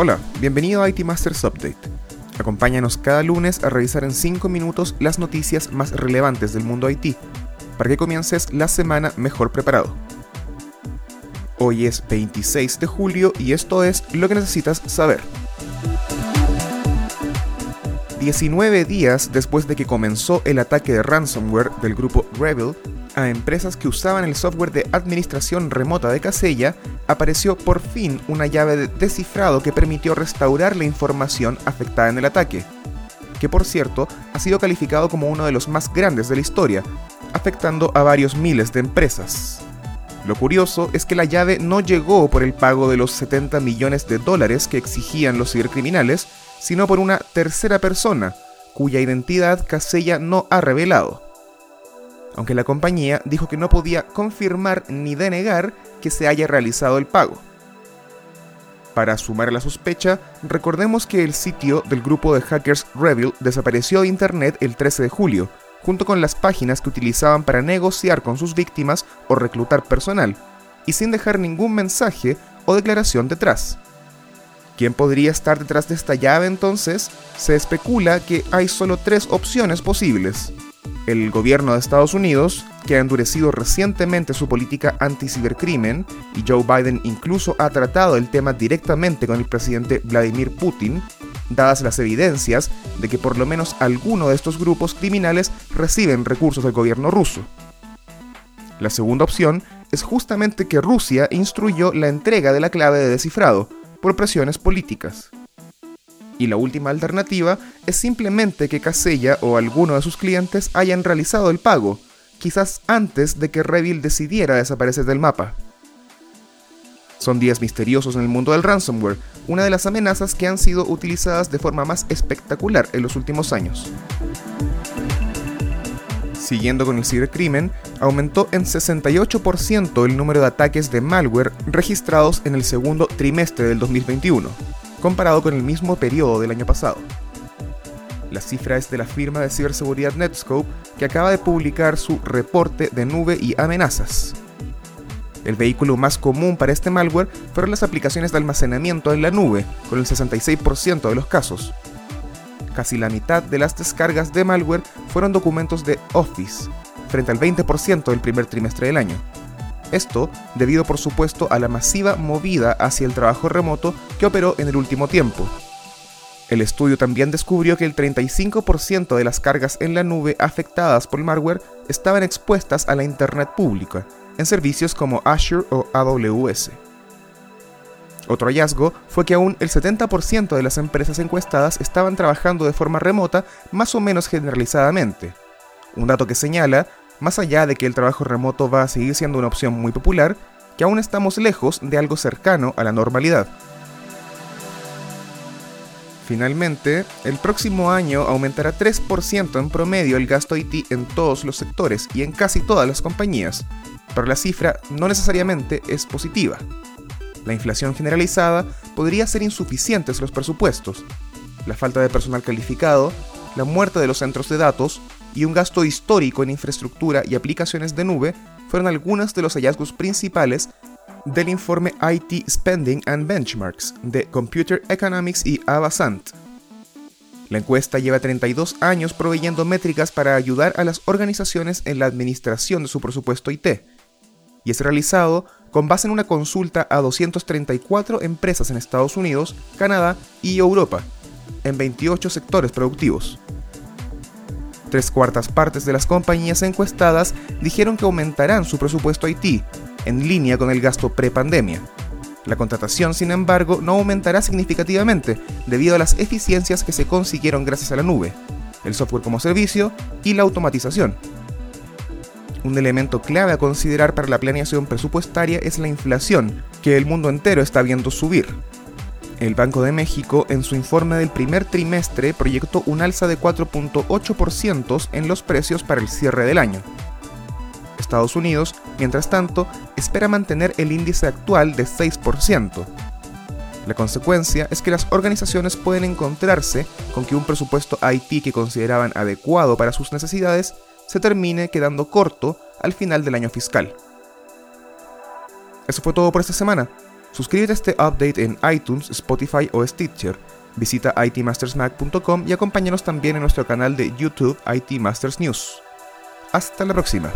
Hola, bienvenido a IT Masters Update. Acompáñanos cada lunes a revisar en 5 minutos las noticias más relevantes del mundo IT, para que comiences la semana mejor preparado. Hoy es 26 de julio y esto es lo que necesitas saber. 19 días después de que comenzó el ataque de ransomware del grupo Rebel a empresas que usaban el software de administración remota de Casella, apareció por fin una llave de descifrado que permitió restaurar la información afectada en el ataque, que por cierto ha sido calificado como uno de los más grandes de la historia, afectando a varios miles de empresas. Lo curioso es que la llave no llegó por el pago de los 70 millones de dólares que exigían los cibercriminales, sino por una tercera persona, cuya identidad Casella no ha revelado. Aunque la compañía dijo que no podía confirmar ni denegar que se haya realizado el pago. Para sumar la sospecha, recordemos que el sitio del grupo de hackers Rebel desapareció de Internet el 13 de julio, junto con las páginas que utilizaban para negociar con sus víctimas o reclutar personal, y sin dejar ningún mensaje o declaración detrás. ¿Quién podría estar detrás de esta llave entonces? Se especula que hay solo tres opciones posibles. El gobierno de Estados Unidos, que ha endurecido recientemente su política anti-cibercrimen, y Joe Biden incluso ha tratado el tema directamente con el presidente Vladimir Putin, dadas las evidencias de que por lo menos alguno de estos grupos criminales reciben recursos del gobierno ruso. La segunda opción es justamente que Rusia instruyó la entrega de la clave de descifrado, por presiones políticas. Y la última alternativa es simplemente que Casella o alguno de sus clientes hayan realizado el pago, quizás antes de que Revil decidiera desaparecer del mapa. Son días misteriosos en el mundo del ransomware, una de las amenazas que han sido utilizadas de forma más espectacular en los últimos años. Siguiendo con el cibercrimen, aumentó en 68% el número de ataques de malware registrados en el segundo trimestre del 2021, comparado con el mismo periodo del año pasado. La cifra es de la firma de ciberseguridad Netscope, que acaba de publicar su reporte de nube y amenazas. El vehículo más común para este malware fueron las aplicaciones de almacenamiento en la nube, con el 66% de los casos, casi la mitad de las descargas de malware fueron documentos de Office, frente al 20% del primer trimestre del año. Esto debido por supuesto a la masiva movida hacia el trabajo remoto que operó en el último tiempo. El estudio también descubrió que el 35% de las cargas en la nube afectadas por el malware estaban expuestas a la Internet pública, en servicios como Azure o AWS. Otro hallazgo fue que aún el 70% de las empresas encuestadas estaban trabajando de forma remota más o menos generalizadamente. Un dato que señala, más allá de que el trabajo remoto va a seguir siendo una opción muy popular, que aún estamos lejos de algo cercano a la normalidad. Finalmente, el próximo año aumentará 3% en promedio el gasto IT en todos los sectores y en casi todas las compañías, pero la cifra no necesariamente es positiva la inflación generalizada podría ser insuficiente en los presupuestos, la falta de personal calificado, la muerte de los centros de datos y un gasto histórico en infraestructura y aplicaciones de nube fueron algunos de los hallazgos principales del informe IT Spending and Benchmarks de Computer Economics y Avasant. La encuesta lleva 32 años proveyendo métricas para ayudar a las organizaciones en la administración de su presupuesto IT, y es realizado con base en una consulta a 234 empresas en Estados Unidos, Canadá y Europa, en 28 sectores productivos. Tres cuartas partes de las compañías encuestadas dijeron que aumentarán su presupuesto IT, en línea con el gasto pre-pandemia. La contratación, sin embargo, no aumentará significativamente debido a las eficiencias que se consiguieron gracias a la nube, el software como servicio y la automatización. Un elemento clave a considerar para la planeación presupuestaria es la inflación, que el mundo entero está viendo subir. El Banco de México, en su informe del primer trimestre, proyectó un alza de 4.8% en los precios para el cierre del año. Estados Unidos, mientras tanto, espera mantener el índice actual de 6%. La consecuencia es que las organizaciones pueden encontrarse con que un presupuesto IT que consideraban adecuado para sus necesidades se termine quedando corto al final del año fiscal. Eso fue todo por esta semana. Suscríbete a este update en iTunes, Spotify o Stitcher. Visita itmastersmac.com y acompáñanos también en nuestro canal de YouTube IT Masters News. Hasta la próxima.